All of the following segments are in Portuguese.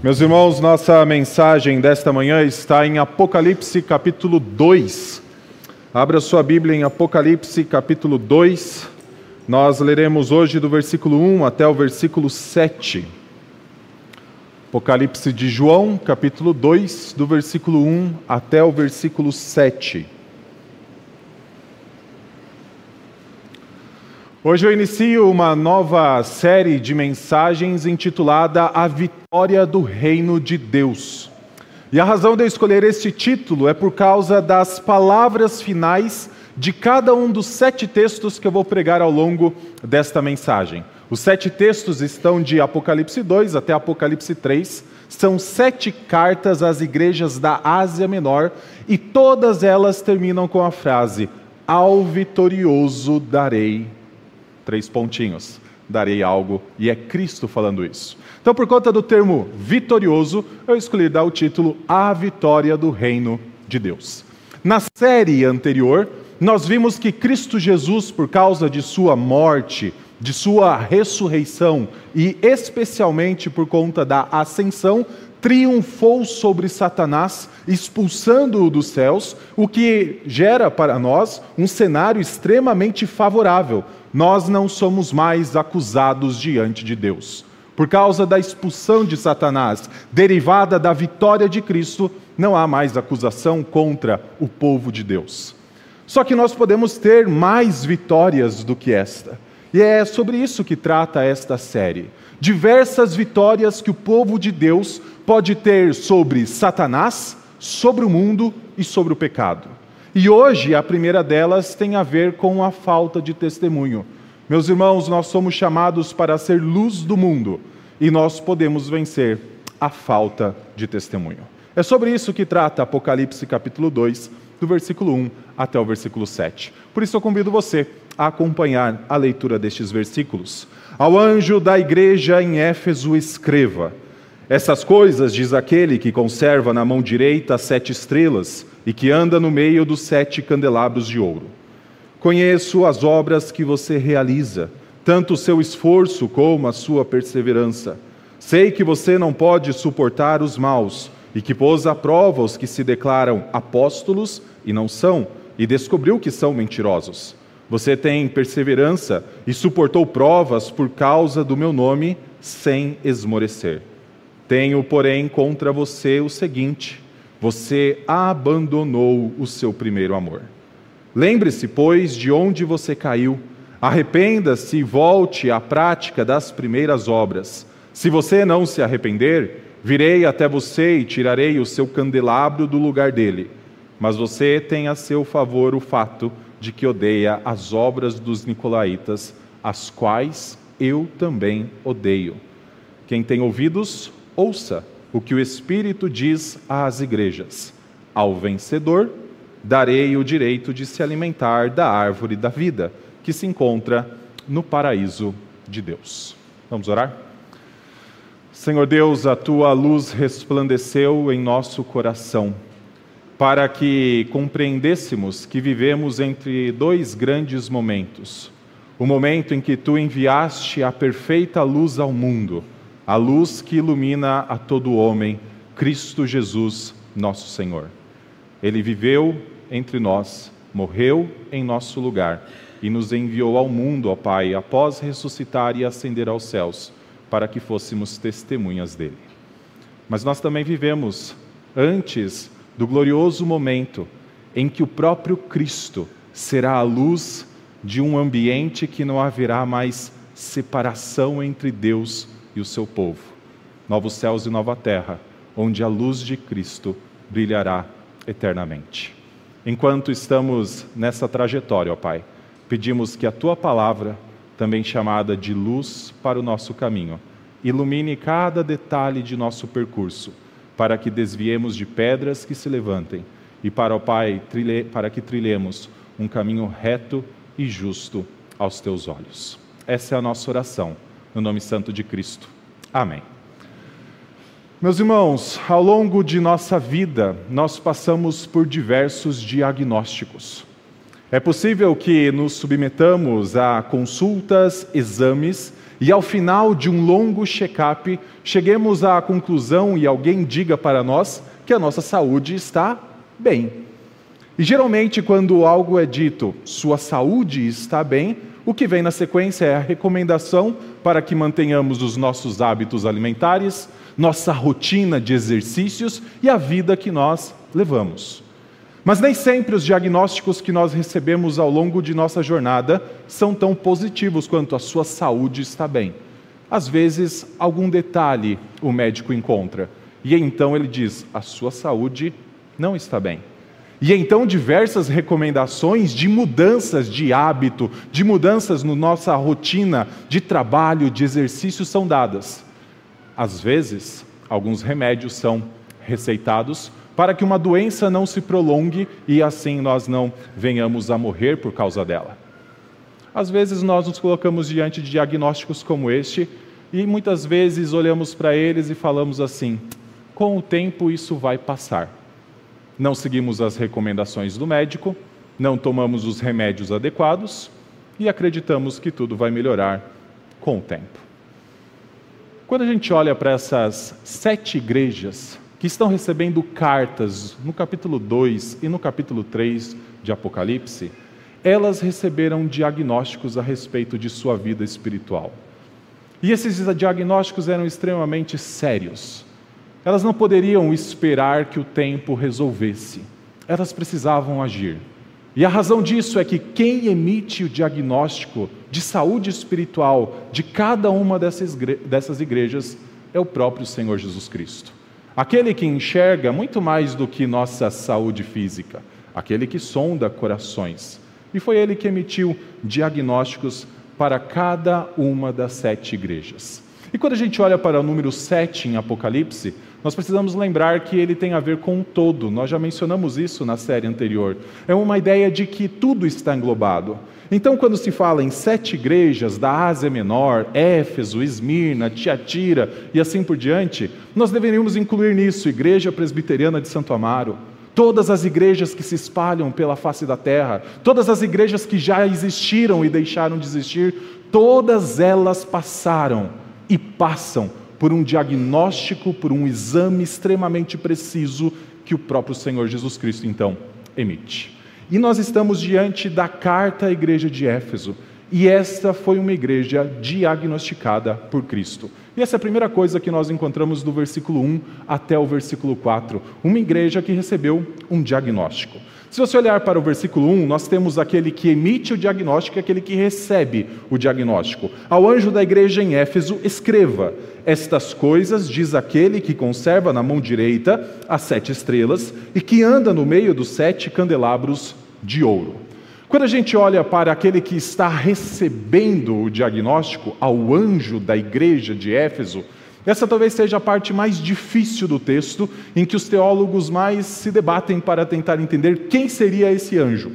Meus irmãos, nossa mensagem desta manhã está em Apocalipse capítulo 2. Abra sua Bíblia em Apocalipse capítulo 2. Nós leremos hoje do versículo 1 até o versículo 7. Apocalipse de João, capítulo 2, do versículo 1 até o versículo 7. Hoje eu inicio uma nova série de mensagens intitulada A Vitória do Reino de Deus. E a razão de eu escolher este título é por causa das palavras finais de cada um dos sete textos que eu vou pregar ao longo desta mensagem. Os sete textos estão de Apocalipse 2 até Apocalipse 3. São sete cartas às igrejas da Ásia Menor e todas elas terminam com a frase: Ao vitorioso darei três pontinhos, darei algo, e é Cristo falando isso. Então, por conta do termo vitorioso, eu escolhi dar o título A Vitória do Reino de Deus. Na série anterior, nós vimos que Cristo Jesus, por causa de sua morte, de sua ressurreição e especialmente por conta da ascensão, triunfou sobre Satanás, expulsando-o dos céus, o que gera para nós um cenário extremamente favorável, nós não somos mais acusados diante de Deus. Por causa da expulsão de Satanás, derivada da vitória de Cristo, não há mais acusação contra o povo de Deus. Só que nós podemos ter mais vitórias do que esta. E é sobre isso que trata esta série. Diversas vitórias que o povo de Deus pode ter sobre Satanás, sobre o mundo e sobre o pecado. E hoje a primeira delas tem a ver com a falta de testemunho. Meus irmãos, nós somos chamados para ser luz do mundo e nós podemos vencer a falta de testemunho. É sobre isso que trata Apocalipse capítulo 2, do versículo 1 até o versículo 7. Por isso eu convido você a acompanhar a leitura destes versículos. Ao anjo da igreja em Éfeso escreva: Essas coisas diz aquele que conserva na mão direita as sete estrelas e que anda no meio dos sete candelabros de ouro. Conheço as obras que você realiza, tanto o seu esforço como a sua perseverança. Sei que você não pode suportar os maus e que pôs à prova os que se declaram apóstolos e não são, e descobriu que são mentirosos. Você tem perseverança e suportou provas por causa do meu nome sem esmorecer. Tenho, porém, contra você o seguinte: você abandonou o seu primeiro amor. Lembre-se, pois, de onde você caiu, arrependa-se e volte à prática das primeiras obras. Se você não se arrepender, virei até você e tirarei o seu candelabro do lugar dele. Mas você tem a seu favor o fato de que odeia as obras dos nicolaítas, as quais eu também odeio. Quem tem ouvidos, ouça o que o Espírito diz às igrejas: Ao vencedor darei o direito de se alimentar da árvore da vida, que se encontra no paraíso de Deus. Vamos orar? Senhor Deus, a tua luz resplandeceu em nosso coração, para que compreendêssemos que vivemos entre dois grandes momentos. O momento em que tu enviaste a perfeita luz ao mundo a luz que ilumina a todo homem, Cristo Jesus, nosso Senhor. Ele viveu entre nós, morreu em nosso lugar e nos enviou ao mundo, ó Pai, após ressuscitar e ascender aos céus, para que fôssemos testemunhas dele. Mas nós também vivemos antes do glorioso momento em que o próprio Cristo será a luz de um ambiente que não haverá mais separação entre Deus e o seu povo. Novos céus e nova terra, onde a luz de Cristo brilhará eternamente. Enquanto estamos nessa trajetória, ó Pai, pedimos que a tua palavra, também chamada de luz para o nosso caminho, ilumine cada detalhe de nosso percurso, para que desviemos de pedras que se levantem e para, ó Pai, trilhe, para que trilhemos um caminho reto e justo aos teus olhos. Essa é a nossa oração no nome santo de Cristo. Amém. Meus irmãos, ao longo de nossa vida, nós passamos por diversos diagnósticos. É possível que nos submetamos a consultas, exames e ao final de um longo check-up, cheguemos à conclusão e alguém diga para nós que a nossa saúde está bem. E geralmente, quando algo é dito, sua saúde está bem, o que vem na sequência é a recomendação para que mantenhamos os nossos hábitos alimentares, nossa rotina de exercícios e a vida que nós levamos. Mas nem sempre os diagnósticos que nós recebemos ao longo de nossa jornada são tão positivos quanto a sua saúde está bem. Às vezes, algum detalhe o médico encontra, e então ele diz: a sua saúde não está bem. E então diversas recomendações de mudanças de hábito, de mudanças na no nossa rotina de trabalho, de exercício são dadas. Às vezes, alguns remédios são receitados para que uma doença não se prolongue e assim nós não venhamos a morrer por causa dela. Às vezes nós nos colocamos diante de diagnósticos como este e muitas vezes olhamos para eles e falamos assim: com o tempo isso vai passar. Não seguimos as recomendações do médico, não tomamos os remédios adequados e acreditamos que tudo vai melhorar com o tempo. Quando a gente olha para essas sete igrejas que estão recebendo cartas no capítulo 2 e no capítulo 3 de Apocalipse, elas receberam diagnósticos a respeito de sua vida espiritual. E esses diagnósticos eram extremamente sérios. Elas não poderiam esperar que o tempo resolvesse. Elas precisavam agir. E a razão disso é que quem emite o diagnóstico de saúde espiritual de cada uma dessas igrejas é o próprio Senhor Jesus Cristo. Aquele que enxerga muito mais do que nossa saúde física, aquele que sonda corações. E foi ele que emitiu diagnósticos para cada uma das sete igrejas. E quando a gente olha para o número 7 em Apocalipse, nós precisamos lembrar que ele tem a ver com o todo. Nós já mencionamos isso na série anterior. É uma ideia de que tudo está englobado. Então, quando se fala em sete igrejas da Ásia Menor, Éfeso, Esmirna, Tiatira e assim por diante, nós deveríamos incluir nisso Igreja Presbiteriana de Santo Amaro, todas as igrejas que se espalham pela face da terra, todas as igrejas que já existiram e deixaram de existir, todas elas passaram e passam por um diagnóstico, por um exame extremamente preciso que o próprio Senhor Jesus Cristo então emite. E nós estamos diante da carta à igreja de Éfeso. E esta foi uma igreja diagnosticada por Cristo. E essa é a primeira coisa que nós encontramos do versículo 1 até o versículo 4. Uma igreja que recebeu um diagnóstico. Se você olhar para o versículo 1, nós temos aquele que emite o diagnóstico e aquele que recebe o diagnóstico. Ao anjo da igreja em Éfeso, escreva: Estas coisas diz aquele que conserva na mão direita as sete estrelas e que anda no meio dos sete candelabros de ouro. Quando a gente olha para aquele que está recebendo o diagnóstico, ao anjo da igreja de Éfeso, essa talvez seja a parte mais difícil do texto, em que os teólogos mais se debatem para tentar entender quem seria esse anjo.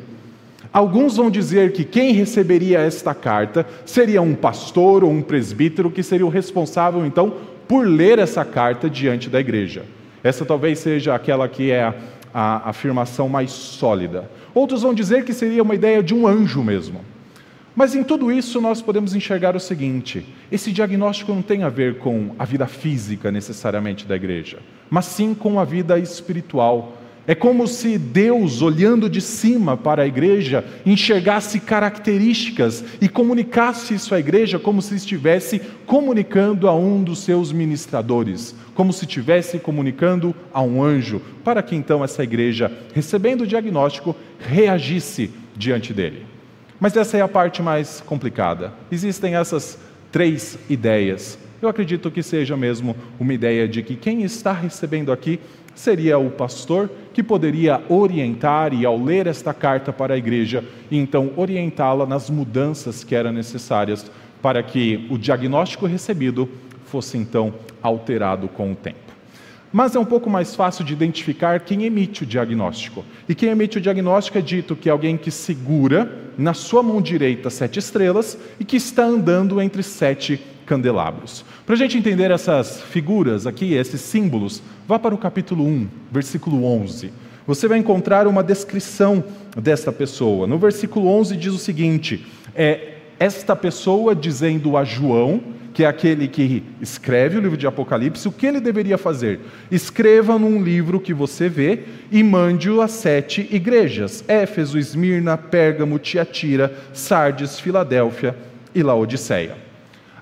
Alguns vão dizer que quem receberia esta carta seria um pastor ou um presbítero que seria o responsável, então, por ler essa carta diante da igreja. Essa talvez seja aquela que é a, a afirmação mais sólida. Outros vão dizer que seria uma ideia de um anjo mesmo. Mas em tudo isso nós podemos enxergar o seguinte: esse diagnóstico não tem a ver com a vida física necessariamente da igreja, mas sim com a vida espiritual. É como se Deus, olhando de cima para a igreja, enxergasse características e comunicasse isso à igreja como se estivesse comunicando a um dos seus ministradores, como se estivesse comunicando a um anjo, para que então essa igreja, recebendo o diagnóstico, reagisse diante dele. Mas essa é a parte mais complicada. Existem essas três ideias. Eu acredito que seja mesmo uma ideia de que quem está recebendo aqui seria o pastor que poderia orientar e ao ler esta carta para a igreja, então orientá-la nas mudanças que eram necessárias para que o diagnóstico recebido fosse então alterado com o tempo. Mas é um pouco mais fácil de identificar quem emite o diagnóstico. E quem emite o diagnóstico é dito que é alguém que segura na sua mão direita sete estrelas e que está andando entre sete candelabros. Para a gente entender essas figuras aqui, esses símbolos, vá para o capítulo 1, versículo 11. Você vai encontrar uma descrição desta pessoa. No versículo 11 diz o seguinte: é esta pessoa dizendo a João que é aquele que escreve o livro de Apocalipse, o que ele deveria fazer? Escreva num livro que você vê e mande-o a sete igrejas: Éfeso, Esmirna, Pérgamo, Tiatira, Sardes, Filadélfia e Laodiceia.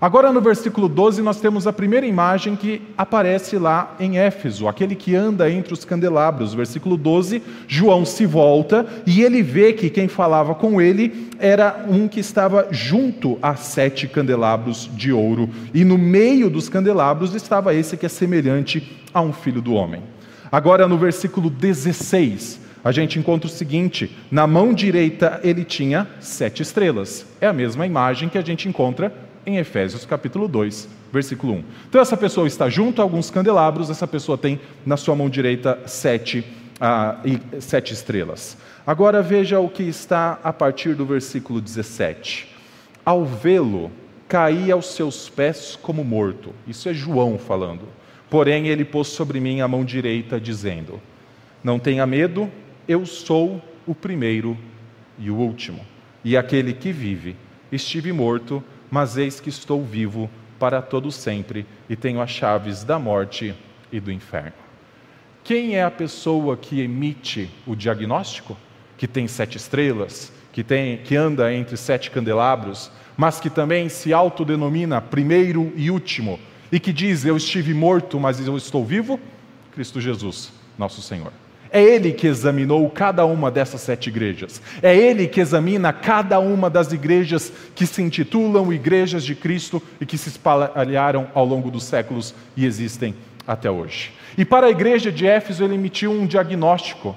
Agora, no versículo 12, nós temos a primeira imagem que aparece lá em Éfeso, aquele que anda entre os candelabros. Versículo 12, João se volta e ele vê que quem falava com ele era um que estava junto a sete candelabros de ouro, e no meio dos candelabros estava esse que é semelhante a um filho do homem. Agora, no versículo 16, a gente encontra o seguinte: na mão direita ele tinha sete estrelas. É a mesma imagem que a gente encontra em Efésios capítulo 2, versículo 1. Então essa pessoa está junto a alguns candelabros, essa pessoa tem na sua mão direita sete, ah, e, sete estrelas. Agora veja o que está a partir do versículo 17. Ao vê-lo, caí aos seus pés como morto. Isso é João falando. Porém, ele pôs sobre mim a mão direita, dizendo: Não tenha medo, eu sou o primeiro e o último, e aquele que vive. Estive morto, mas eis que estou vivo para todo sempre e tenho as chaves da morte e do inferno. Quem é a pessoa que emite o diagnóstico? Que tem sete estrelas, que, tem, que anda entre sete candelabros, mas que também se autodenomina primeiro e último, e que diz: Eu estive morto, mas eu estou vivo? Cristo Jesus, nosso Senhor. É Ele que examinou cada uma dessas sete igrejas. É Ele que examina cada uma das igrejas que se intitulam Igrejas de Cristo e que se espalharam ao longo dos séculos e existem até hoje. E para a igreja de Éfeso, ele emitiu um diagnóstico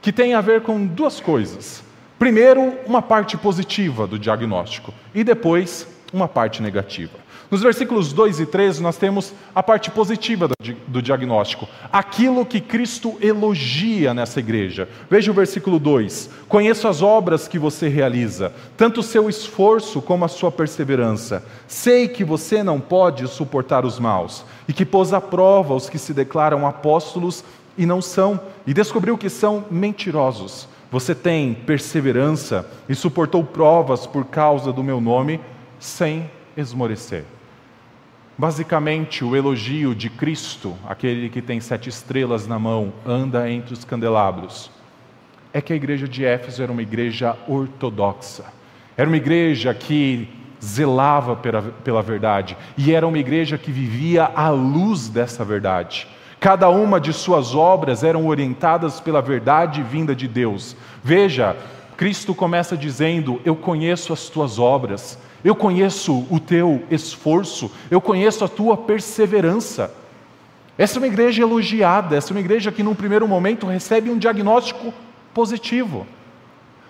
que tem a ver com duas coisas. Primeiro, uma parte positiva do diagnóstico, e depois, uma parte negativa. Nos versículos 2 e 3, nós temos a parte positiva do diagnóstico, aquilo que Cristo elogia nessa igreja. Veja o versículo 2: Conheço as obras que você realiza, tanto o seu esforço como a sua perseverança. Sei que você não pode suportar os maus, e que pôs à prova os que se declaram apóstolos e não são, e descobriu que são mentirosos. Você tem perseverança e suportou provas por causa do meu nome, sem esmorecer. Basicamente, o elogio de Cristo, aquele que tem sete estrelas na mão, anda entre os candelabros, é que a igreja de Éfeso era uma igreja ortodoxa. Era uma igreja que zelava pela, pela verdade e era uma igreja que vivia à luz dessa verdade. Cada uma de suas obras eram orientadas pela verdade vinda de Deus. Veja, Cristo começa dizendo: Eu conheço as tuas obras, eu conheço o teu esforço, eu conheço a tua perseverança. Essa é uma igreja elogiada, essa é uma igreja que, num primeiro momento, recebe um diagnóstico positivo.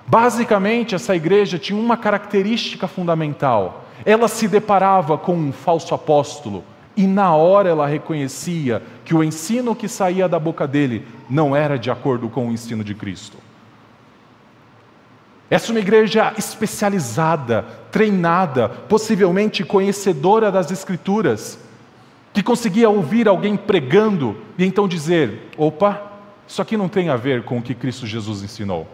Basicamente, essa igreja tinha uma característica fundamental: ela se deparava com um falso apóstolo e, na hora, ela reconhecia que o ensino que saía da boca dele não era de acordo com o ensino de Cristo. Essa é uma igreja especializada, treinada, possivelmente conhecedora das Escrituras, que conseguia ouvir alguém pregando e então dizer: opa, isso aqui não tem a ver com o que Cristo Jesus ensinou.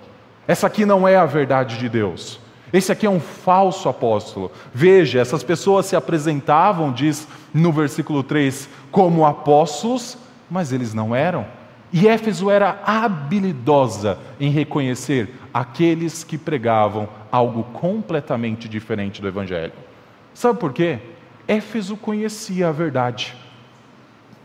Essa aqui não é a verdade de Deus. Esse aqui é um falso apóstolo. Veja, essas pessoas se apresentavam, diz no versículo 3, como apóstolos, mas eles não eram. E Éfeso era habilidosa em reconhecer aqueles que pregavam algo completamente diferente do Evangelho. Sabe por quê? Éfeso conhecia a verdade.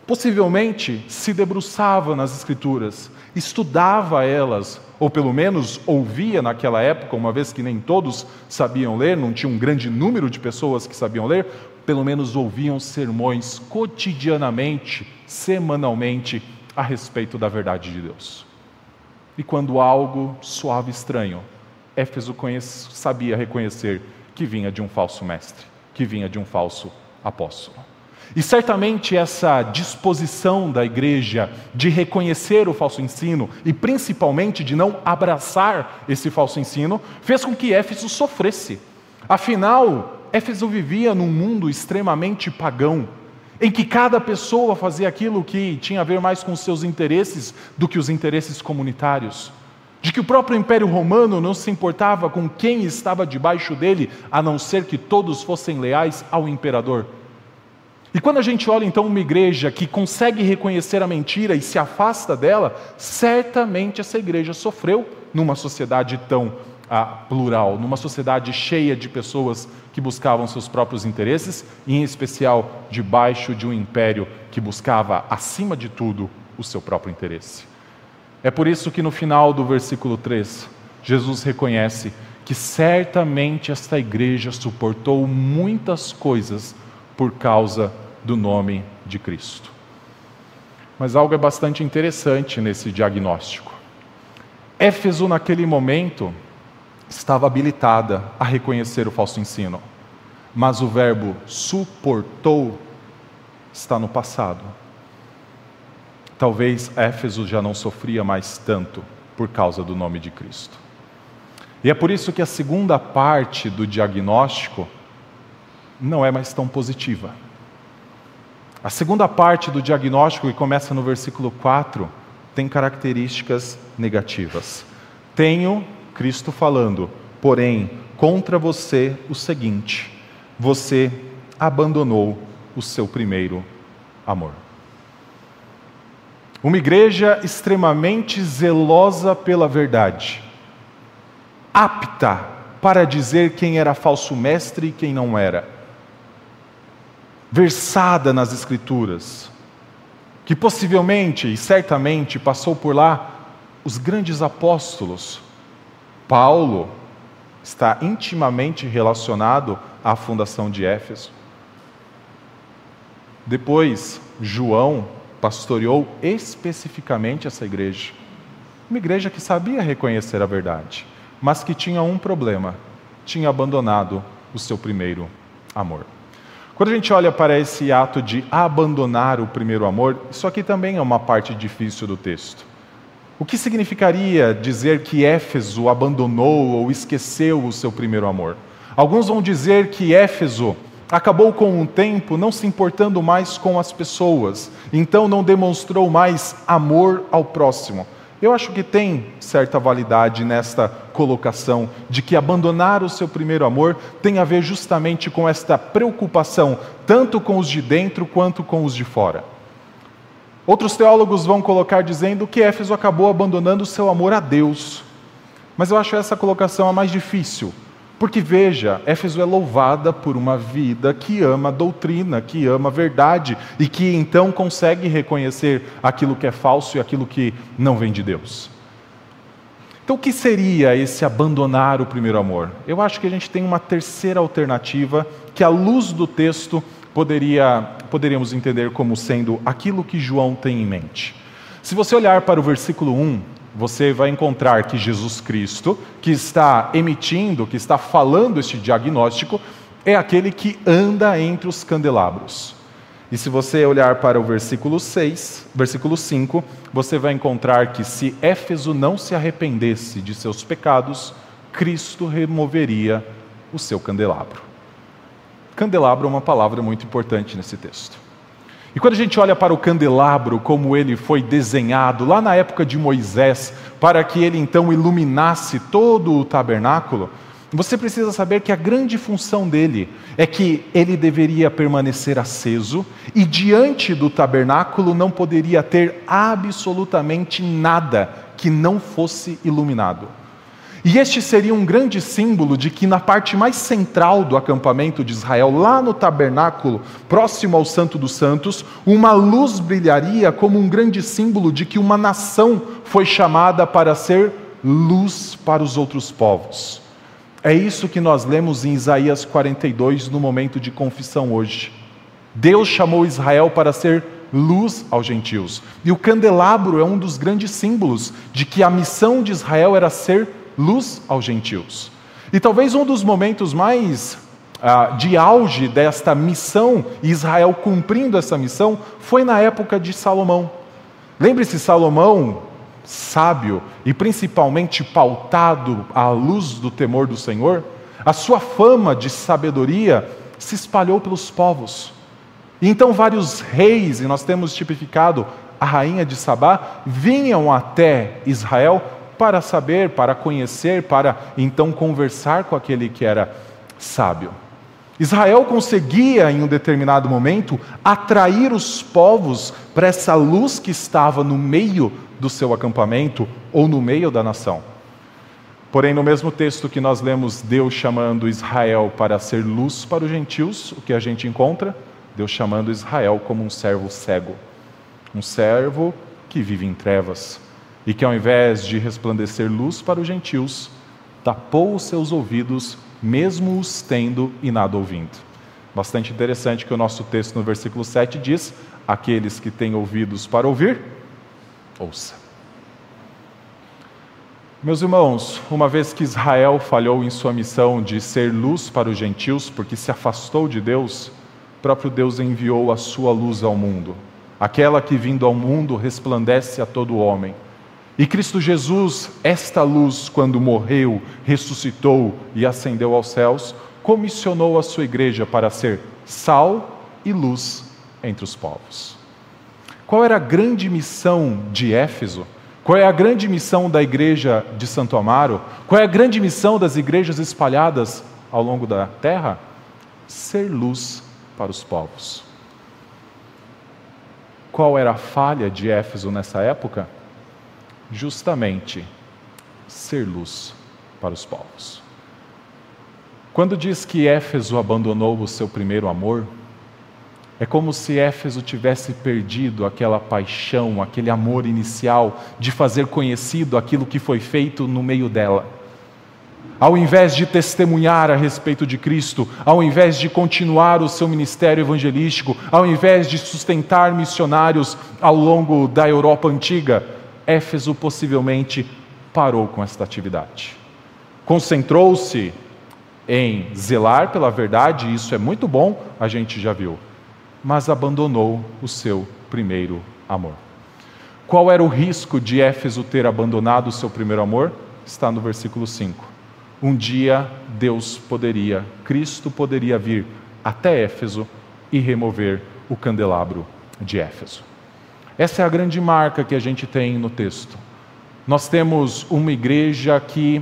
Possivelmente se debruçava nas Escrituras, estudava elas, ou pelo menos ouvia naquela época, uma vez que nem todos sabiam ler, não tinha um grande número de pessoas que sabiam ler, pelo menos ouviam sermões cotidianamente, semanalmente, a respeito da verdade de Deus. E quando algo soava estranho, Éfeso sabia reconhecer que vinha de um falso mestre, que vinha de um falso apóstolo. E certamente essa disposição da igreja de reconhecer o falso ensino e principalmente de não abraçar esse falso ensino fez com que Éfeso sofresse. Afinal, Éfeso vivia num mundo extremamente pagão, em que cada pessoa fazia aquilo que tinha a ver mais com seus interesses do que os interesses comunitários. De que o próprio Império Romano não se importava com quem estava debaixo dele, a não ser que todos fossem leais ao imperador. E quando a gente olha então uma igreja que consegue reconhecer a mentira e se afasta dela, certamente essa igreja sofreu numa sociedade tão ah, plural, numa sociedade cheia de pessoas que buscavam seus próprios interesses, e em especial debaixo de um império que buscava, acima de tudo, o seu próprio interesse. É por isso que no final do versículo 3, Jesus reconhece que certamente esta igreja suportou muitas coisas por causa do nome de Cristo. Mas algo é bastante interessante nesse diagnóstico. Éfeso, naquele momento, estava habilitada a reconhecer o falso ensino, mas o verbo suportou está no passado. Talvez Éfeso já não sofria mais tanto por causa do nome de Cristo. E é por isso que a segunda parte do diagnóstico não é mais tão positiva. A segunda parte do diagnóstico, que começa no versículo 4, tem características negativas. Tenho, Cristo falando, porém, contra você o seguinte: você abandonou o seu primeiro amor. Uma igreja extremamente zelosa pela verdade, apta para dizer quem era falso mestre e quem não era versada nas Escrituras, que possivelmente e certamente passou por lá os grandes apóstolos. Paulo está intimamente relacionado à fundação de Éfeso. Depois, João pastoreou especificamente essa igreja. Uma igreja que sabia reconhecer a verdade, mas que tinha um problema: tinha abandonado o seu primeiro amor. Quando a gente olha para esse ato de abandonar o primeiro amor, isso aqui também é uma parte difícil do texto. O que significaria dizer que Éfeso abandonou ou esqueceu o seu primeiro amor? Alguns vão dizer que Éfeso acabou com o tempo não se importando mais com as pessoas, então não demonstrou mais amor ao próximo. Eu acho que tem certa validade nesta colocação de que abandonar o seu primeiro amor tem a ver justamente com esta preocupação, tanto com os de dentro quanto com os de fora. Outros teólogos vão colocar dizendo que Éfeso acabou abandonando o seu amor a Deus. Mas eu acho essa colocação a mais difícil, porque veja, Éfeso é louvada por uma vida que ama a doutrina, que ama a verdade e que então consegue reconhecer aquilo que é falso e aquilo que não vem de Deus. Então, o que seria esse abandonar o primeiro amor? Eu acho que a gente tem uma terceira alternativa que, à luz do texto, poderia, poderíamos entender como sendo aquilo que João tem em mente. Se você olhar para o versículo 1, você vai encontrar que Jesus Cristo, que está emitindo, que está falando este diagnóstico, é aquele que anda entre os candelabros. E se você olhar para o versículo 6, versículo 5, você vai encontrar que se Éfeso não se arrependesse de seus pecados, Cristo removeria o seu candelabro. Candelabro é uma palavra muito importante nesse texto. E quando a gente olha para o candelabro, como ele foi desenhado lá na época de Moisés, para que ele então iluminasse todo o tabernáculo, você precisa saber que a grande função dele é que ele deveria permanecer aceso e diante do tabernáculo não poderia ter absolutamente nada que não fosse iluminado. E este seria um grande símbolo de que na parte mais central do acampamento de Israel, lá no tabernáculo, próximo ao Santo dos Santos, uma luz brilharia como um grande símbolo de que uma nação foi chamada para ser luz para os outros povos. É isso que nós lemos em Isaías 42 no momento de confissão hoje. Deus chamou Israel para ser luz aos gentios. E o candelabro é um dos grandes símbolos de que a missão de Israel era ser luz aos gentios. E talvez um dos momentos mais ah, de auge desta missão, Israel cumprindo essa missão, foi na época de Salomão. Lembre-se, Salomão, sábio e principalmente pautado à luz do temor do Senhor, a sua fama de sabedoria se espalhou pelos povos. Então vários reis, e nós temos tipificado a rainha de Sabá, vinham até Israel para saber, para conhecer, para então conversar com aquele que era sábio. Israel conseguia, em um determinado momento, atrair os povos para essa luz que estava no meio do seu acampamento ou no meio da nação. Porém, no mesmo texto que nós lemos Deus chamando Israel para ser luz para os gentios, o que a gente encontra? Deus chamando Israel como um servo cego, um servo que vive em trevas e que, ao invés de resplandecer luz para os gentios, tapou os seus ouvidos mesmo os tendo e nada ouvindo. Bastante interessante que o nosso texto no versículo 7 diz: Aqueles que têm ouvidos para ouvir, ouça. Meus irmãos, uma vez que Israel falhou em sua missão de ser luz para os gentios, porque se afastou de Deus, próprio Deus enviou a sua luz ao mundo, aquela que vindo ao mundo resplandece a todo homem. E Cristo Jesus, esta luz, quando morreu, ressuscitou e ascendeu aos céus, comissionou a sua igreja para ser sal e luz entre os povos. Qual era a grande missão de Éfeso? Qual é a grande missão da igreja de Santo Amaro? Qual é a grande missão das igrejas espalhadas ao longo da terra? Ser luz para os povos. Qual era a falha de Éfeso nessa época? Justamente ser luz para os povos. Quando diz que Éfeso abandonou o seu primeiro amor, é como se Éfeso tivesse perdido aquela paixão, aquele amor inicial de fazer conhecido aquilo que foi feito no meio dela. Ao invés de testemunhar a respeito de Cristo, ao invés de continuar o seu ministério evangelístico, ao invés de sustentar missionários ao longo da Europa antiga, Éfeso possivelmente parou com esta atividade. Concentrou-se em zelar pela verdade, e isso é muito bom, a gente já viu, mas abandonou o seu primeiro amor. Qual era o risco de Éfeso ter abandonado o seu primeiro amor? Está no versículo 5. Um dia Deus poderia, Cristo poderia vir até Éfeso e remover o candelabro de Éfeso. Essa é a grande marca que a gente tem no texto. Nós temos uma igreja que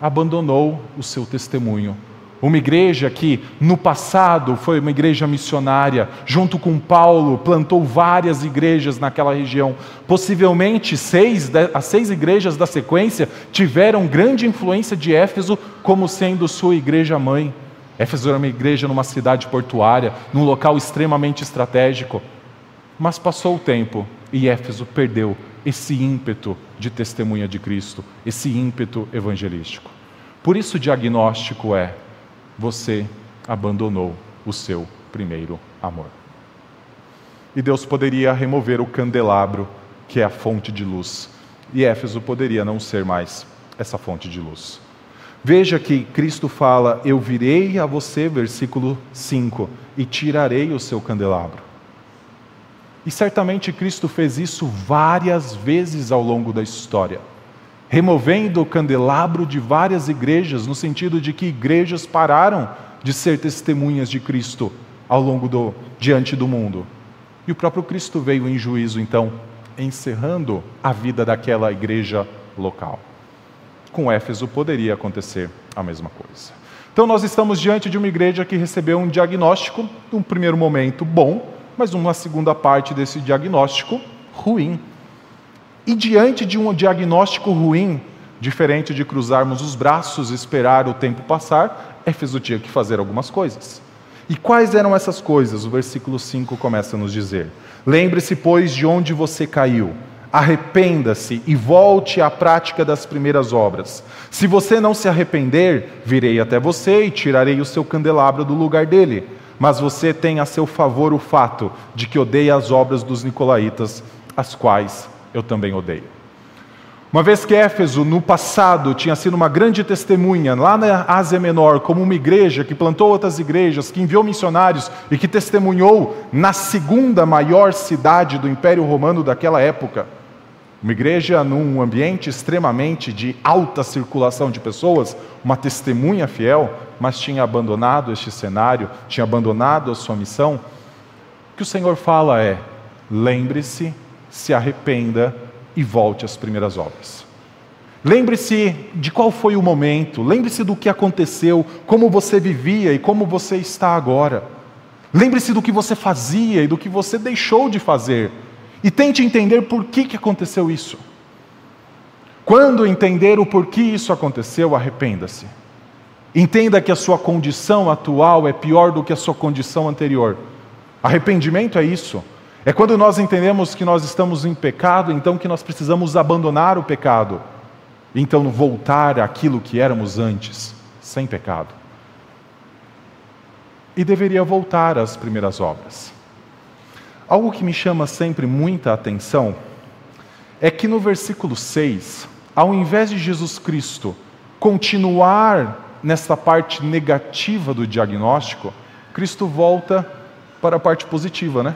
abandonou o seu testemunho. Uma igreja que, no passado, foi uma igreja missionária, junto com Paulo, plantou várias igrejas naquela região. Possivelmente, seis, as seis igrejas da sequência tiveram grande influência de Éfeso como sendo sua igreja mãe. Éfeso era uma igreja numa cidade portuária, num local extremamente estratégico. Mas passou o tempo e Éfeso perdeu esse ímpeto de testemunha de Cristo, esse ímpeto evangelístico. Por isso, o diagnóstico é: você abandonou o seu primeiro amor. E Deus poderia remover o candelabro, que é a fonte de luz, e Éfeso poderia não ser mais essa fonte de luz. Veja que Cristo fala: Eu virei a você, versículo 5, e tirarei o seu candelabro. E certamente Cristo fez isso várias vezes ao longo da história, removendo o candelabro de várias igrejas, no sentido de que igrejas pararam de ser testemunhas de Cristo ao longo do diante do mundo. E o próprio Cristo veio em juízo, então, encerrando a vida daquela igreja local. Com Éfeso poderia acontecer a mesma coisa. Então, nós estamos diante de uma igreja que recebeu um diagnóstico, num primeiro momento bom, mas uma segunda parte desse diagnóstico ruim. E diante de um diagnóstico ruim, diferente de cruzarmos os braços e esperar o tempo passar, Éfeso tinha que fazer algumas coisas. E quais eram essas coisas? O versículo 5 começa a nos dizer: Lembre-se, pois, de onde você caiu. Arrependa-se e volte à prática das primeiras obras. Se você não se arrepender, virei até você e tirarei o seu candelabro do lugar dele mas você tem a seu favor o fato de que odeia as obras dos nicolaítas, as quais eu também odeio. Uma vez que Éfeso, no passado, tinha sido uma grande testemunha, lá na Ásia Menor, como uma igreja que plantou outras igrejas, que enviou missionários e que testemunhou na segunda maior cidade do Império Romano daquela época, uma igreja num ambiente extremamente de alta circulação de pessoas, uma testemunha fiel, mas tinha abandonado este cenário, tinha abandonado a sua missão. O que o Senhor fala é: lembre-se, se arrependa e volte às primeiras obras. Lembre-se de qual foi o momento, lembre-se do que aconteceu, como você vivia e como você está agora. Lembre-se do que você fazia e do que você deixou de fazer. E tente entender por que, que aconteceu isso. Quando entender o porquê isso aconteceu, arrependa-se. Entenda que a sua condição atual é pior do que a sua condição anterior. Arrependimento é isso. É quando nós entendemos que nós estamos em pecado, então que nós precisamos abandonar o pecado então voltar àquilo que éramos antes, sem pecado. E deveria voltar às primeiras obras. Algo que me chama sempre muita atenção é que no versículo 6, ao invés de Jesus Cristo continuar nessa parte negativa do diagnóstico, Cristo volta para a parte positiva, né?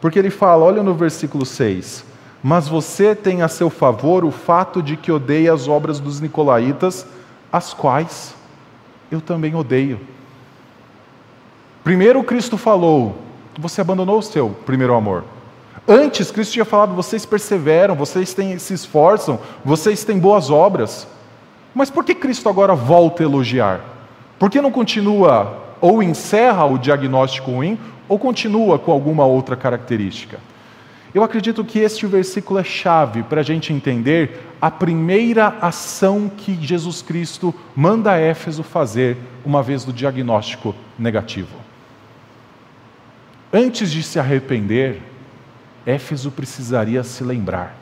Porque ele fala, olha no versículo 6: mas você tem a seu favor o fato de que odeia as obras dos nicolaítas, as quais eu também odeio. Primeiro Cristo falou, você abandonou o seu primeiro amor. Antes, Cristo tinha falado, vocês perseveram, vocês têm, se esforçam, vocês têm boas obras. Mas por que Cristo agora volta a elogiar? Por que não continua ou encerra o diagnóstico ruim, ou continua com alguma outra característica? Eu acredito que este versículo é chave para a gente entender a primeira ação que Jesus Cristo manda Éfeso fazer uma vez do diagnóstico negativo. Antes de se arrepender, Éfeso precisaria se lembrar.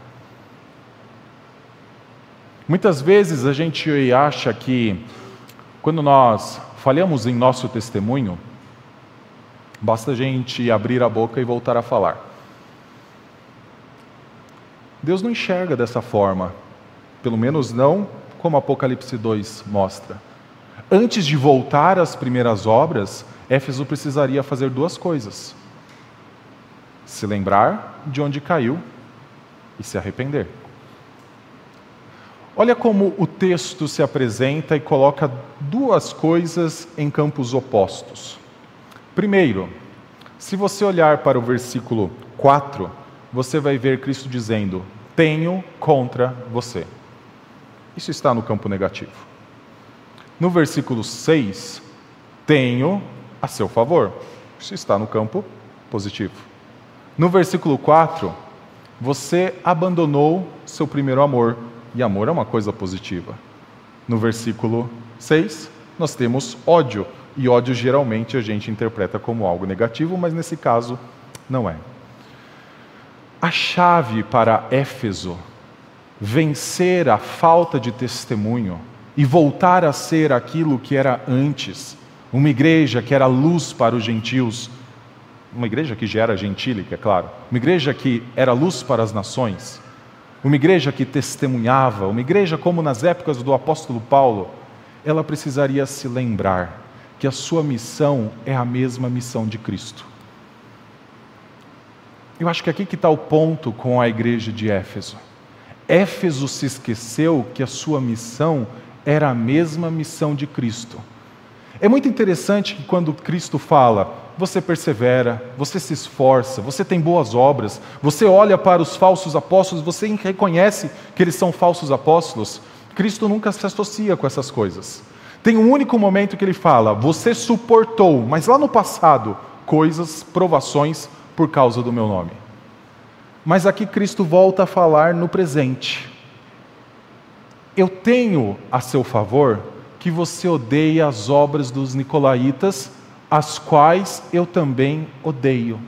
Muitas vezes a gente acha que, quando nós falhamos em nosso testemunho, basta a gente abrir a boca e voltar a falar. Deus não enxerga dessa forma, pelo menos não como Apocalipse 2 mostra. Antes de voltar às primeiras obras, Éfeso precisaria fazer duas coisas: se lembrar de onde caiu e se arrepender. Olha como o texto se apresenta e coloca duas coisas em campos opostos. Primeiro, se você olhar para o versículo 4, você vai ver Cristo dizendo: tenho contra você. Isso está no campo negativo. No versículo 6, tenho a seu favor. Isso está no campo positivo. No versículo 4, você abandonou seu primeiro amor, e amor é uma coisa positiva. No versículo 6, nós temos ódio, e ódio geralmente a gente interpreta como algo negativo, mas nesse caso não é. A chave para Éfeso vencer a falta de testemunho e voltar a ser aquilo que era antes, uma igreja que era luz para os gentios, uma igreja que já era gentílica, é claro, uma igreja que era luz para as nações, uma igreja que testemunhava, uma igreja como nas épocas do apóstolo Paulo, ela precisaria se lembrar que a sua missão é a mesma missão de Cristo. Eu acho que aqui que está o ponto com a igreja de Éfeso. Éfeso se esqueceu que a sua missão era a mesma missão de Cristo. É muito interessante que quando Cristo fala, você persevera, você se esforça, você tem boas obras, você olha para os falsos apóstolos, você reconhece que eles são falsos apóstolos. Cristo nunca se associa com essas coisas. Tem um único momento que ele fala, você suportou, mas lá no passado, coisas, provações por causa do meu nome. Mas aqui Cristo volta a falar no presente. Eu tenho a seu favor que você odeie as obras dos nicolaítas, as quais eu também odeio.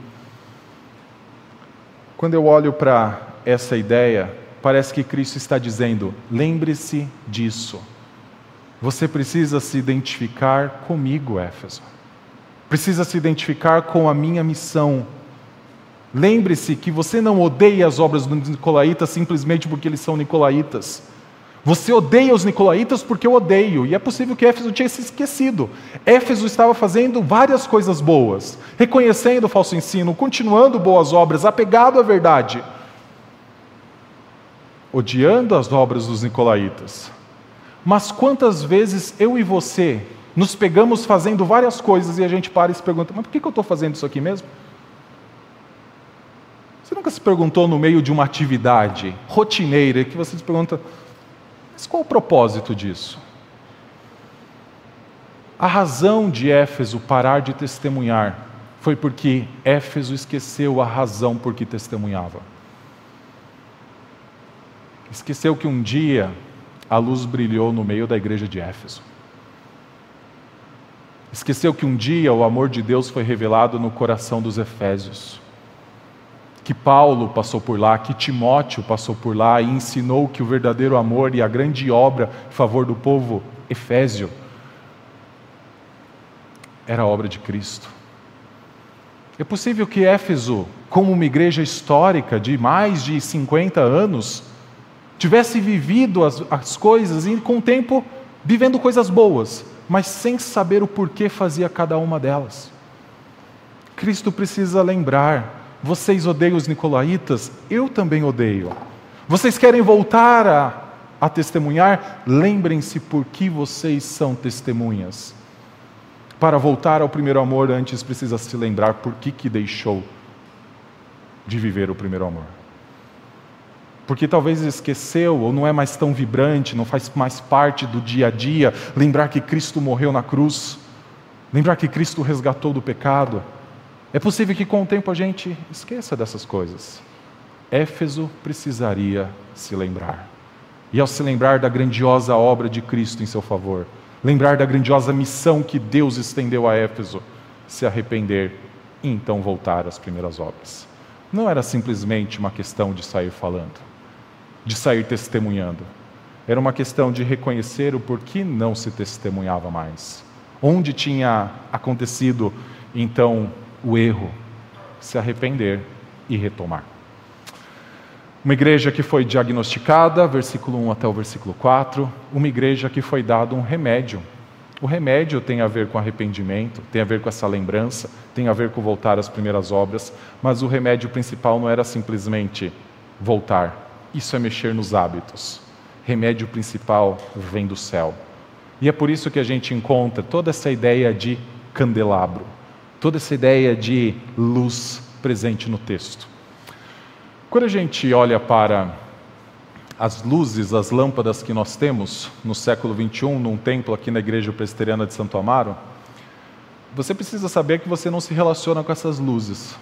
Quando eu olho para essa ideia, parece que Cristo está dizendo: lembre-se disso. Você precisa se identificar comigo, Éfeso. Precisa se identificar com a minha missão Lembre-se que você não odeia as obras dos nicolaítas simplesmente porque eles são nicolaítas. Você odeia os nicolaítas porque eu odeio, e é possível que Éfeso tinha se esquecido. Éfeso estava fazendo várias coisas boas, reconhecendo o falso ensino, continuando boas obras, apegado à verdade, odiando as obras dos nicolaítas. Mas quantas vezes eu e você nos pegamos fazendo várias coisas e a gente para e se pergunta: mas por que eu estou fazendo isso aqui mesmo? Você nunca se perguntou no meio de uma atividade rotineira que você se pergunta: Mas qual o propósito disso? A razão de Éfeso parar de testemunhar foi porque Éfeso esqueceu a razão por que testemunhava. Esqueceu que um dia a luz brilhou no meio da igreja de Éfeso. Esqueceu que um dia o amor de Deus foi revelado no coração dos Efésios. Que Paulo passou por lá, que Timóteo passou por lá e ensinou que o verdadeiro amor e a grande obra em favor do povo efésio era a obra de Cristo. É possível que Éfeso, como uma igreja histórica de mais de 50 anos, tivesse vivido as, as coisas e, com o tempo, vivendo coisas boas, mas sem saber o porquê fazia cada uma delas. Cristo precisa lembrar: vocês odeiam os nicolaítas, eu também odeio. Vocês querem voltar a, a testemunhar? Lembrem-se por que vocês são testemunhas. Para voltar ao primeiro amor, antes precisa se lembrar por que, que deixou de viver o primeiro amor porque talvez esqueceu ou não é mais tão vibrante, não faz mais parte do dia a dia, lembrar que Cristo morreu na cruz, lembrar que Cristo resgatou do pecado. É possível que com o tempo a gente esqueça dessas coisas. Éfeso precisaria se lembrar. E ao se lembrar da grandiosa obra de Cristo em seu favor, lembrar da grandiosa missão que Deus estendeu a Éfeso, se arrepender e então voltar às primeiras obras. Não era simplesmente uma questão de sair falando de sair testemunhando. Era uma questão de reconhecer o porquê não se testemunhava mais. Onde tinha acontecido, então, o erro, se arrepender e retomar. Uma igreja que foi diagnosticada, versículo 1 até o versículo 4, uma igreja que foi dado um remédio. O remédio tem a ver com arrependimento, tem a ver com essa lembrança, tem a ver com voltar às primeiras obras, mas o remédio principal não era simplesmente voltar, isso é mexer nos hábitos. Remédio principal vem do céu. E é por isso que a gente encontra toda essa ideia de candelabro, toda essa ideia de luz presente no texto. Quando a gente olha para as luzes, as lâmpadas que nós temos no século 21, num templo aqui na igreja presbiteriana de Santo Amaro, você precisa saber que você não se relaciona com essas luzes.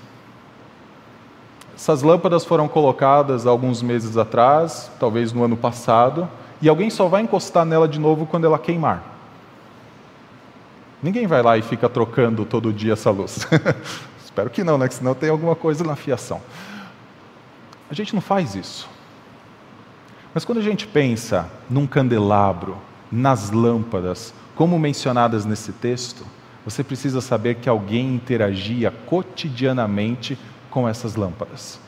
Essas lâmpadas foram colocadas alguns meses atrás, talvez no ano passado, e alguém só vai encostar nela de novo quando ela queimar. Ninguém vai lá e fica trocando todo dia essa luz. Espero que não, né? Que senão tem alguma coisa na fiação. A gente não faz isso. Mas quando a gente pensa num candelabro, nas lâmpadas, como mencionadas nesse texto, você precisa saber que alguém interagia cotidianamente com essas lâmpadas.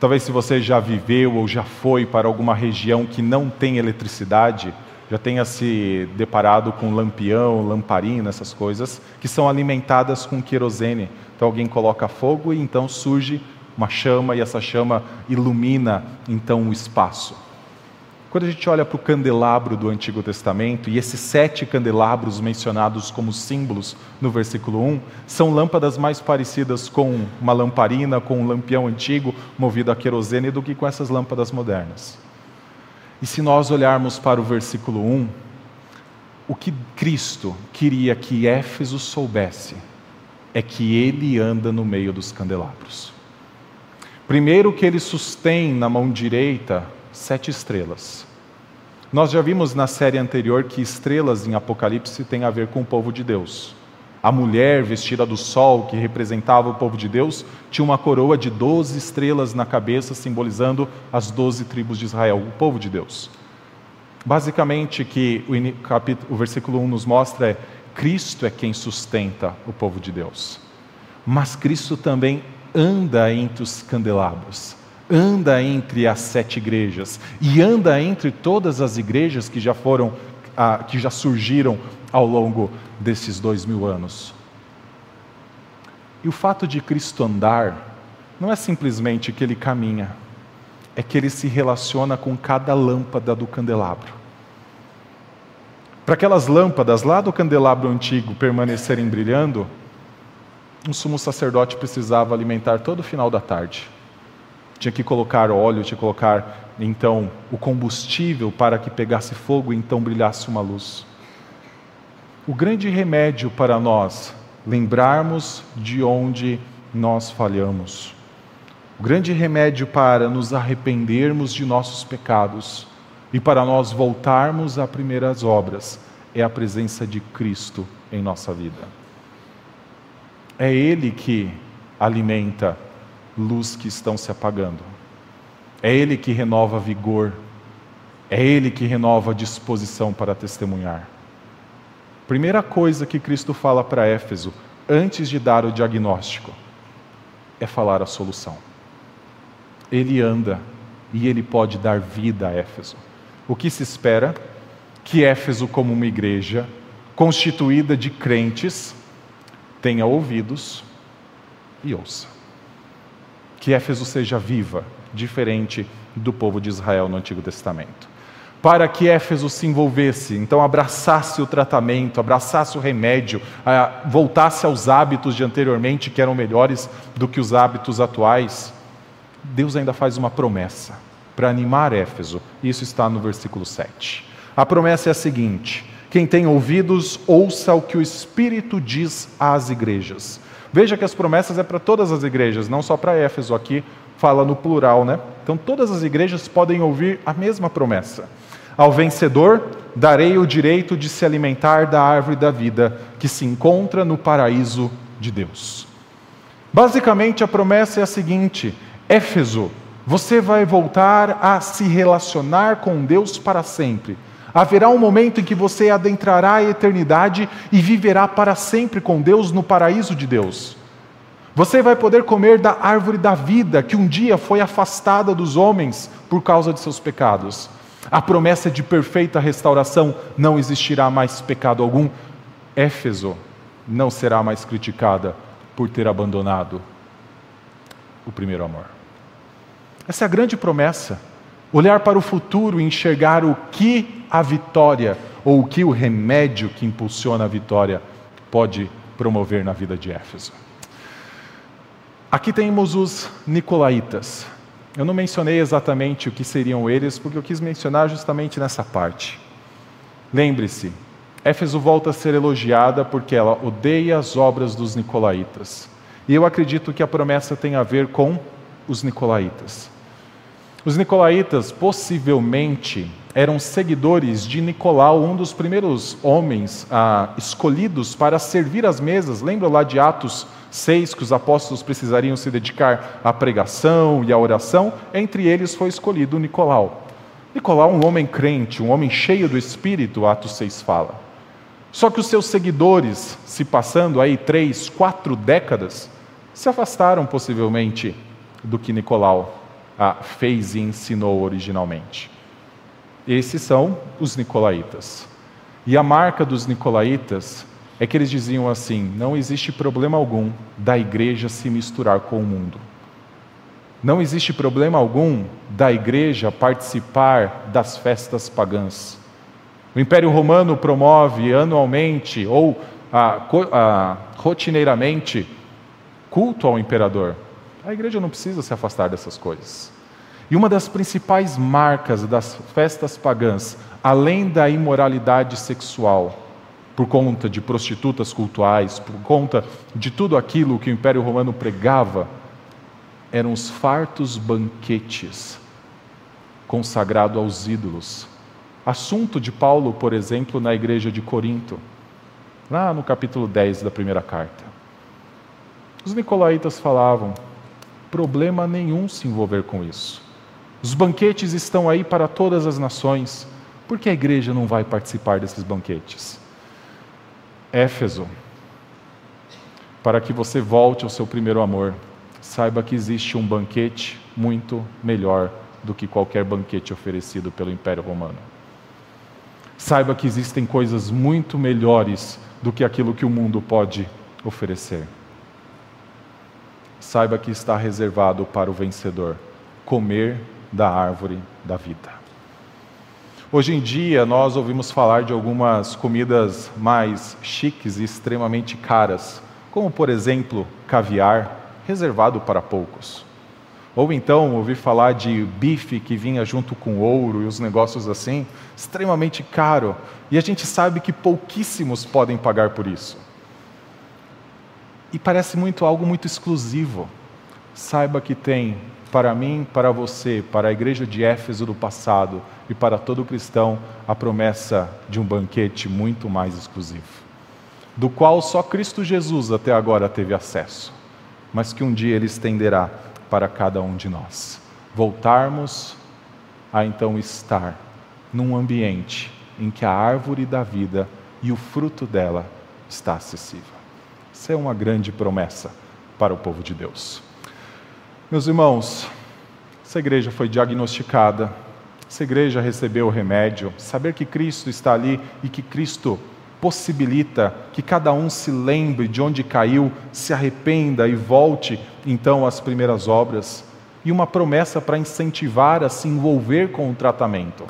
Talvez se você já viveu ou já foi para alguma região que não tem eletricidade, já tenha se deparado com lampião, lamparina, essas coisas, que são alimentadas com querosene. Então alguém coloca fogo e então surge uma chama e essa chama ilumina então o espaço. Quando a gente olha para o candelabro do Antigo Testamento, e esses sete candelabros mencionados como símbolos no versículo 1, são lâmpadas mais parecidas com uma lamparina, com um lampião antigo movido a querosene, do que com essas lâmpadas modernas. E se nós olharmos para o versículo 1, o que Cristo queria que Éfeso soubesse é que ele anda no meio dos candelabros. Primeiro, que ele sustém na mão direita sete estrelas. Nós já vimos na série anterior que estrelas em Apocalipse têm a ver com o povo de Deus. A mulher vestida do sol, que representava o povo de Deus, tinha uma coroa de doze estrelas na cabeça, simbolizando as doze tribos de Israel, o povo de Deus. Basicamente, que o, capítulo, o versículo 1 nos mostra é: Cristo é quem sustenta o povo de Deus. Mas Cristo também anda entre os candelabros anda entre as sete igrejas e anda entre todas as igrejas que já foram, ah, que já surgiram ao longo desses dois mil anos. E o fato de Cristo andar não é simplesmente que ele caminha, é que ele se relaciona com cada lâmpada do candelabro. Para aquelas lâmpadas lá do candelabro antigo permanecerem brilhando, um sumo sacerdote precisava alimentar todo o final da tarde. tinha que colocar óleo, tinha que colocar então o combustível para que pegasse fogo e então brilhasse uma luz. O grande remédio para nós lembrarmos de onde nós falhamos. O grande remédio para nos arrependermos de nossos pecados e para nós voltarmos às primeiras obras é a presença de Cristo em nossa vida. É Ele que alimenta luz que estão se apagando. É Ele que renova vigor. É Ele que renova disposição para testemunhar. Primeira coisa que Cristo fala para Éfeso, antes de dar o diagnóstico, é falar a solução. Ele anda e ele pode dar vida a Éfeso. O que se espera? Que Éfeso, como uma igreja constituída de crentes, tenha ouvidos e ouça. Que Éfeso seja viva, diferente do povo de Israel no Antigo Testamento. Para que Éfeso se envolvesse, então abraçasse o tratamento, abraçasse o remédio, voltasse aos hábitos de anteriormente que eram melhores do que os hábitos atuais, Deus ainda faz uma promessa para animar Éfeso. Isso está no versículo 7. A promessa é a seguinte: quem tem ouvidos, ouça o que o Espírito diz às igrejas. Veja que as promessas é para todas as igrejas, não só para Éfeso. Aqui fala no plural, né? Então todas as igrejas podem ouvir a mesma promessa. Ao vencedor darei o direito de se alimentar da árvore da vida que se encontra no paraíso de Deus. Basicamente a promessa é a seguinte: Éfeso, você vai voltar a se relacionar com Deus para sempre. Haverá um momento em que você adentrará a eternidade e viverá para sempre com Deus no paraíso de Deus. Você vai poder comer da árvore da vida que um dia foi afastada dos homens por causa de seus pecados. A promessa de perfeita restauração não existirá mais pecado algum. Éfeso não será mais criticada por ter abandonado o primeiro amor. Essa é a grande promessa. Olhar para o futuro e enxergar o que a vitória ou o que o remédio que impulsiona a vitória pode promover na vida de Éfeso. Aqui temos os nicolaítas. Eu não mencionei exatamente o que seriam eles, porque eu quis mencionar justamente nessa parte. Lembre-se, Éfeso volta a ser elogiada porque ela odeia as obras dos nicolaítas. E eu acredito que a promessa tem a ver com os nicolaítas. Os nicolaítas possivelmente eram seguidores de Nicolau, um dos primeiros homens ah, escolhidos para servir as mesas. Lembra lá de Atos 6 que os apóstolos precisariam se dedicar à pregação e à oração? Entre eles foi escolhido Nicolau. Nicolau, um homem crente, um homem cheio do Espírito, Atos 6 fala. Só que os seus seguidores, se passando aí três, quatro décadas, se afastaram possivelmente do que Nicolau fez e ensinou originalmente. Esses são os nicolaítas. E a marca dos nicolaítas é que eles diziam assim: não existe problema algum da igreja se misturar com o mundo. Não existe problema algum da igreja participar das festas pagãs. O Império Romano promove anualmente ou rotineiramente culto ao imperador. A igreja não precisa se afastar dessas coisas. E uma das principais marcas das festas pagãs, além da imoralidade sexual, por conta de prostitutas cultuais, por conta de tudo aquilo que o Império Romano pregava, eram os fartos banquetes consagrados aos ídolos. Assunto de Paulo, por exemplo, na igreja de Corinto, lá no capítulo 10 da primeira carta. Os nicolaítas falavam: problema nenhum se envolver com isso. Os banquetes estão aí para todas as nações. Por que a igreja não vai participar desses banquetes? Éfeso, para que você volte ao seu primeiro amor, saiba que existe um banquete muito melhor do que qualquer banquete oferecido pelo Império Romano. Saiba que existem coisas muito melhores do que aquilo que o mundo pode oferecer saiba que está reservado para o vencedor comer da árvore da vida. Hoje em dia, nós ouvimos falar de algumas comidas mais chiques e extremamente caras, como, por exemplo, caviar, reservado para poucos. ou então ouvi falar de bife que vinha junto com ouro e os negócios assim, extremamente caro, e a gente sabe que pouquíssimos podem pagar por isso. E parece muito algo muito exclusivo. Saiba que tem para mim, para você, para a igreja de Éfeso do passado e para todo cristão a promessa de um banquete muito mais exclusivo, do qual só Cristo Jesus até agora teve acesso, mas que um dia ele estenderá para cada um de nós. Voltarmos a então estar num ambiente em que a árvore da vida e o fruto dela está acessível. Isso é uma grande promessa para o povo de Deus. Meus irmãos, essa igreja foi diagnosticada, essa igreja recebeu o remédio, saber que Cristo está ali e que Cristo possibilita que cada um se lembre de onde caiu, se arrependa e volte então às primeiras obras, e uma promessa para incentivar a se envolver com o tratamento.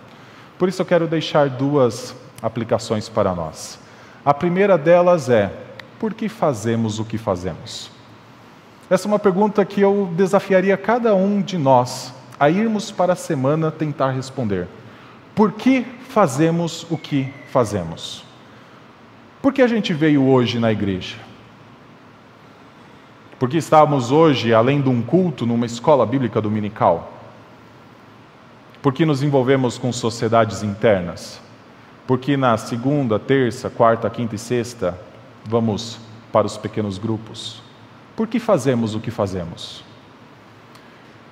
Por isso eu quero deixar duas aplicações para nós. A primeira delas é: por que fazemos o que fazemos? Essa é uma pergunta que eu desafiaria cada um de nós a irmos para a semana tentar responder. Por que fazemos o que fazemos? Por que a gente veio hoje na igreja? Porque estávamos hoje, além de um culto, numa escola bíblica dominical? Porque nos envolvemos com sociedades internas? Porque na segunda, terça, quarta, quinta e sexta vamos para os pequenos grupos? Por que fazemos o que fazemos?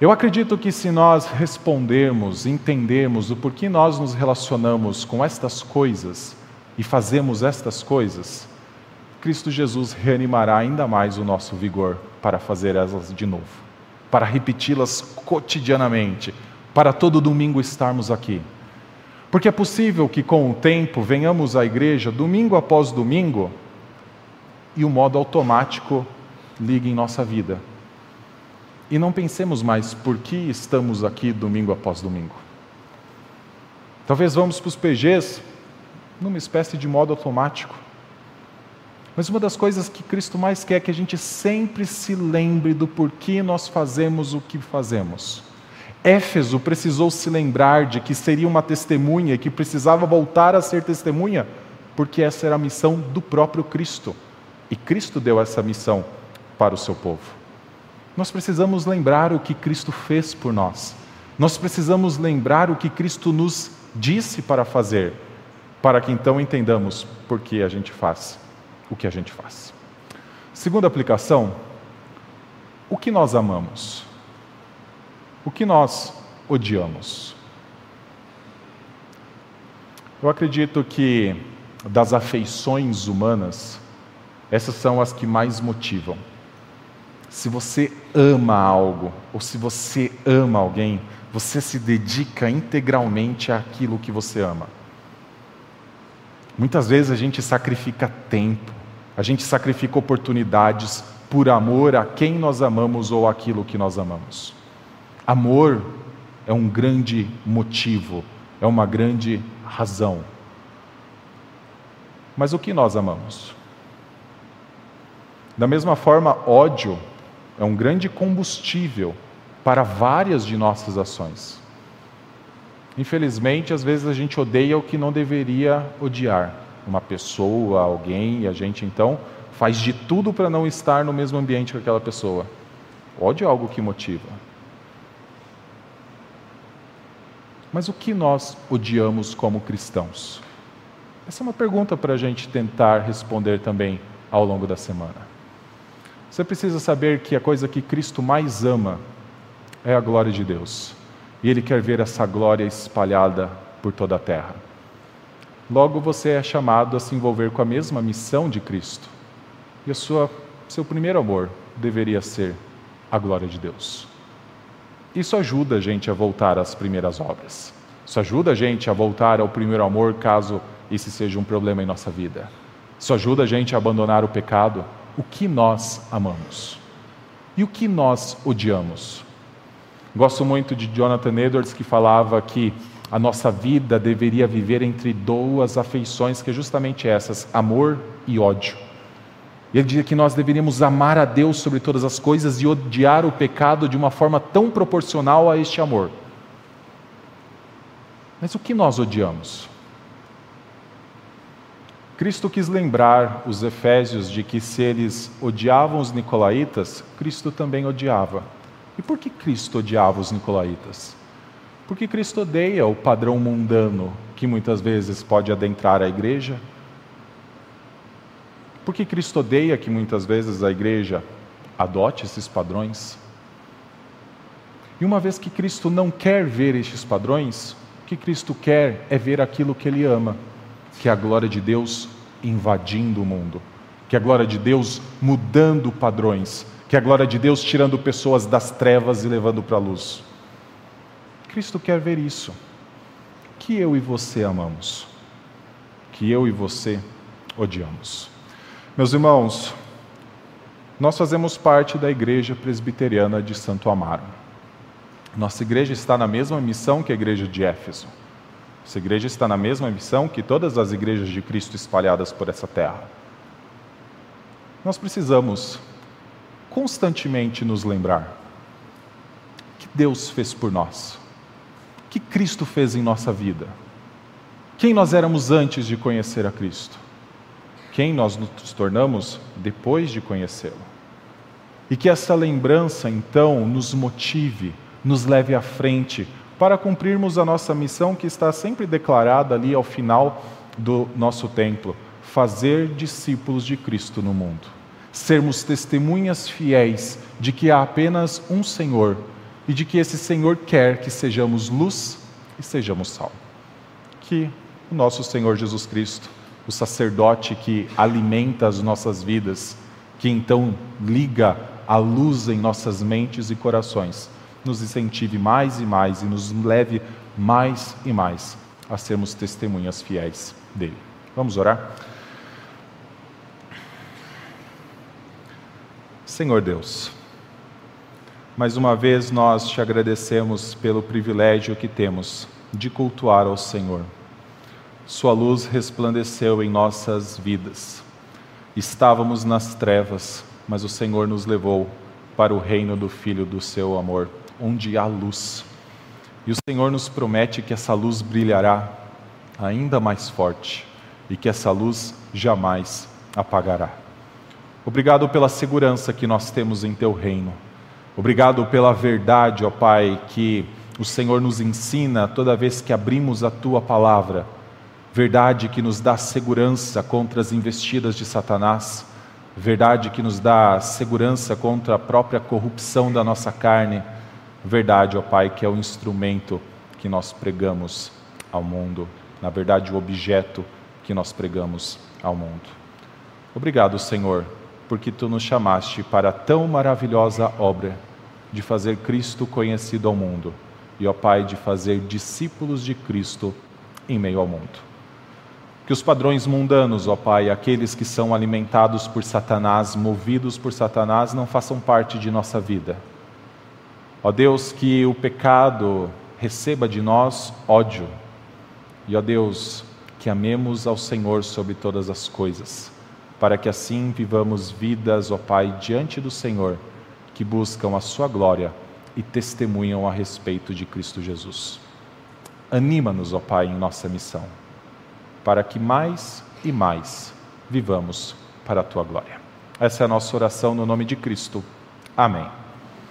Eu acredito que se nós respondermos, entendermos o porquê nós nos relacionamos com estas coisas, e fazemos estas coisas, Cristo Jesus reanimará ainda mais o nosso vigor para fazer elas de novo, para repeti-las cotidianamente, para todo domingo estarmos aqui. Porque é possível que com o tempo venhamos à igreja domingo após domingo e o modo automático ligue em nossa vida. E não pensemos mais por que estamos aqui domingo após domingo. Talvez vamos para os PGs numa espécie de modo automático. Mas uma das coisas que Cristo mais quer é que a gente sempre se lembre do porquê nós fazemos o que fazemos. Éfeso precisou se lembrar de que seria uma testemunha, que precisava voltar a ser testemunha, porque essa era a missão do próprio Cristo. E Cristo deu essa missão para o seu povo. Nós precisamos lembrar o que Cristo fez por nós. Nós precisamos lembrar o que Cristo nos disse para fazer para que então entendamos por que a gente faz o que a gente faz. Segunda aplicação, o que nós amamos? O que nós odiamos? Eu acredito que das afeições humanas, essas são as que mais motivam. Se você ama algo, ou se você ama alguém, você se dedica integralmente àquilo que você ama. Muitas vezes a gente sacrifica tempo, a gente sacrifica oportunidades por amor a quem nós amamos ou aquilo que nós amamos. Amor é um grande motivo, é uma grande razão. Mas o que nós amamos? Da mesma forma, ódio é um grande combustível para várias de nossas ações. Infelizmente, às vezes a gente odeia o que não deveria odiar, uma pessoa, alguém, e a gente então faz de tudo para não estar no mesmo ambiente com aquela pessoa. Ódio é algo que motiva. Mas o que nós odiamos como cristãos? Essa é uma pergunta para a gente tentar responder também ao longo da semana. Você precisa saber que a coisa que Cristo mais ama é a glória de Deus e Ele quer ver essa glória espalhada por toda a terra. Logo você é chamado a se envolver com a mesma missão de Cristo. E sua, seu primeiro amor deveria ser a glória de Deus. Isso ajuda a gente a voltar às primeiras obras. Isso ajuda a gente a voltar ao primeiro amor, caso esse seja um problema em nossa vida. Isso ajuda a gente a abandonar o pecado. O que nós amamos? E o que nós odiamos? Gosto muito de Jonathan Edwards, que falava que a nossa vida deveria viver entre duas afeições, que é justamente essas, amor e ódio. Ele diz que nós deveríamos amar a Deus sobre todas as coisas e odiar o pecado de uma forma tão proporcional a este amor. Mas o que nós odiamos? Cristo quis lembrar os efésios de que se eles odiavam os nicolaítas, Cristo também odiava. E por que Cristo odiava os nicolaítas? Porque Cristo odeia o padrão mundano que muitas vezes pode adentrar a igreja. Porque Cristo odeia que muitas vezes a igreja adote esses padrões. E uma vez que Cristo não quer ver estes padrões, o que Cristo quer é ver aquilo que Ele ama, que é a glória de Deus invadindo o mundo, que é a glória de Deus mudando padrões, que é a glória de Deus tirando pessoas das trevas e levando para a luz. Cristo quer ver isso. Que eu e você amamos. Que eu e você odiamos. Meus irmãos, nós fazemos parte da Igreja Presbiteriana de Santo Amaro. Nossa igreja está na mesma missão que a igreja de Éfeso. Essa igreja está na mesma missão que todas as igrejas de Cristo espalhadas por essa terra. Nós precisamos constantemente nos lembrar que Deus fez por nós que Cristo fez em nossa vida? Quem nós éramos antes de conhecer a Cristo? Quem nós nos tornamos depois de conhecê-lo? E que essa lembrança, então, nos motive, nos leve à frente para cumprirmos a nossa missão que está sempre declarada ali ao final do nosso templo: fazer discípulos de Cristo no mundo. Sermos testemunhas fiéis de que há apenas um Senhor e de que esse Senhor quer que sejamos luz e sejamos sal. Que o nosso Senhor Jesus Cristo, o sacerdote que alimenta as nossas vidas, que então liga a luz em nossas mentes e corações, nos incentive mais e mais e nos leve mais e mais a sermos testemunhas fiéis dele. Vamos orar? Senhor Deus, mais uma vez nós te agradecemos pelo privilégio que temos de cultuar ao Senhor. Sua luz resplandeceu em nossas vidas. Estávamos nas trevas, mas o Senhor nos levou para o reino do Filho do seu amor, onde há luz. E o Senhor nos promete que essa luz brilhará ainda mais forte e que essa luz jamais apagará. Obrigado pela segurança que nós temos em teu reino. Obrigado pela verdade, ó Pai, que o Senhor nos ensina toda vez que abrimos a tua palavra. Verdade que nos dá segurança contra as investidas de Satanás. Verdade que nos dá segurança contra a própria corrupção da nossa carne. Verdade, ó Pai, que é o instrumento que nós pregamos ao mundo. Na verdade, o objeto que nós pregamos ao mundo. Obrigado, Senhor porque tu nos chamaste para tão maravilhosa obra de fazer Cristo conhecido ao mundo e, ó Pai, de fazer discípulos de Cristo em meio ao mundo. Que os padrões mundanos, ó Pai, aqueles que são alimentados por Satanás, movidos por Satanás, não façam parte de nossa vida. Ó Deus, que o pecado receba de nós ódio. E, ó Deus, que amemos ao Senhor sobre todas as coisas para que assim vivamos vidas, ó Pai, diante do Senhor, que buscam a Sua glória e testemunham a respeito de Cristo Jesus. Anima-nos, ó Pai, em nossa missão, para que mais e mais vivamos para a Tua glória. Essa é a nossa oração no nome de Cristo. Amém.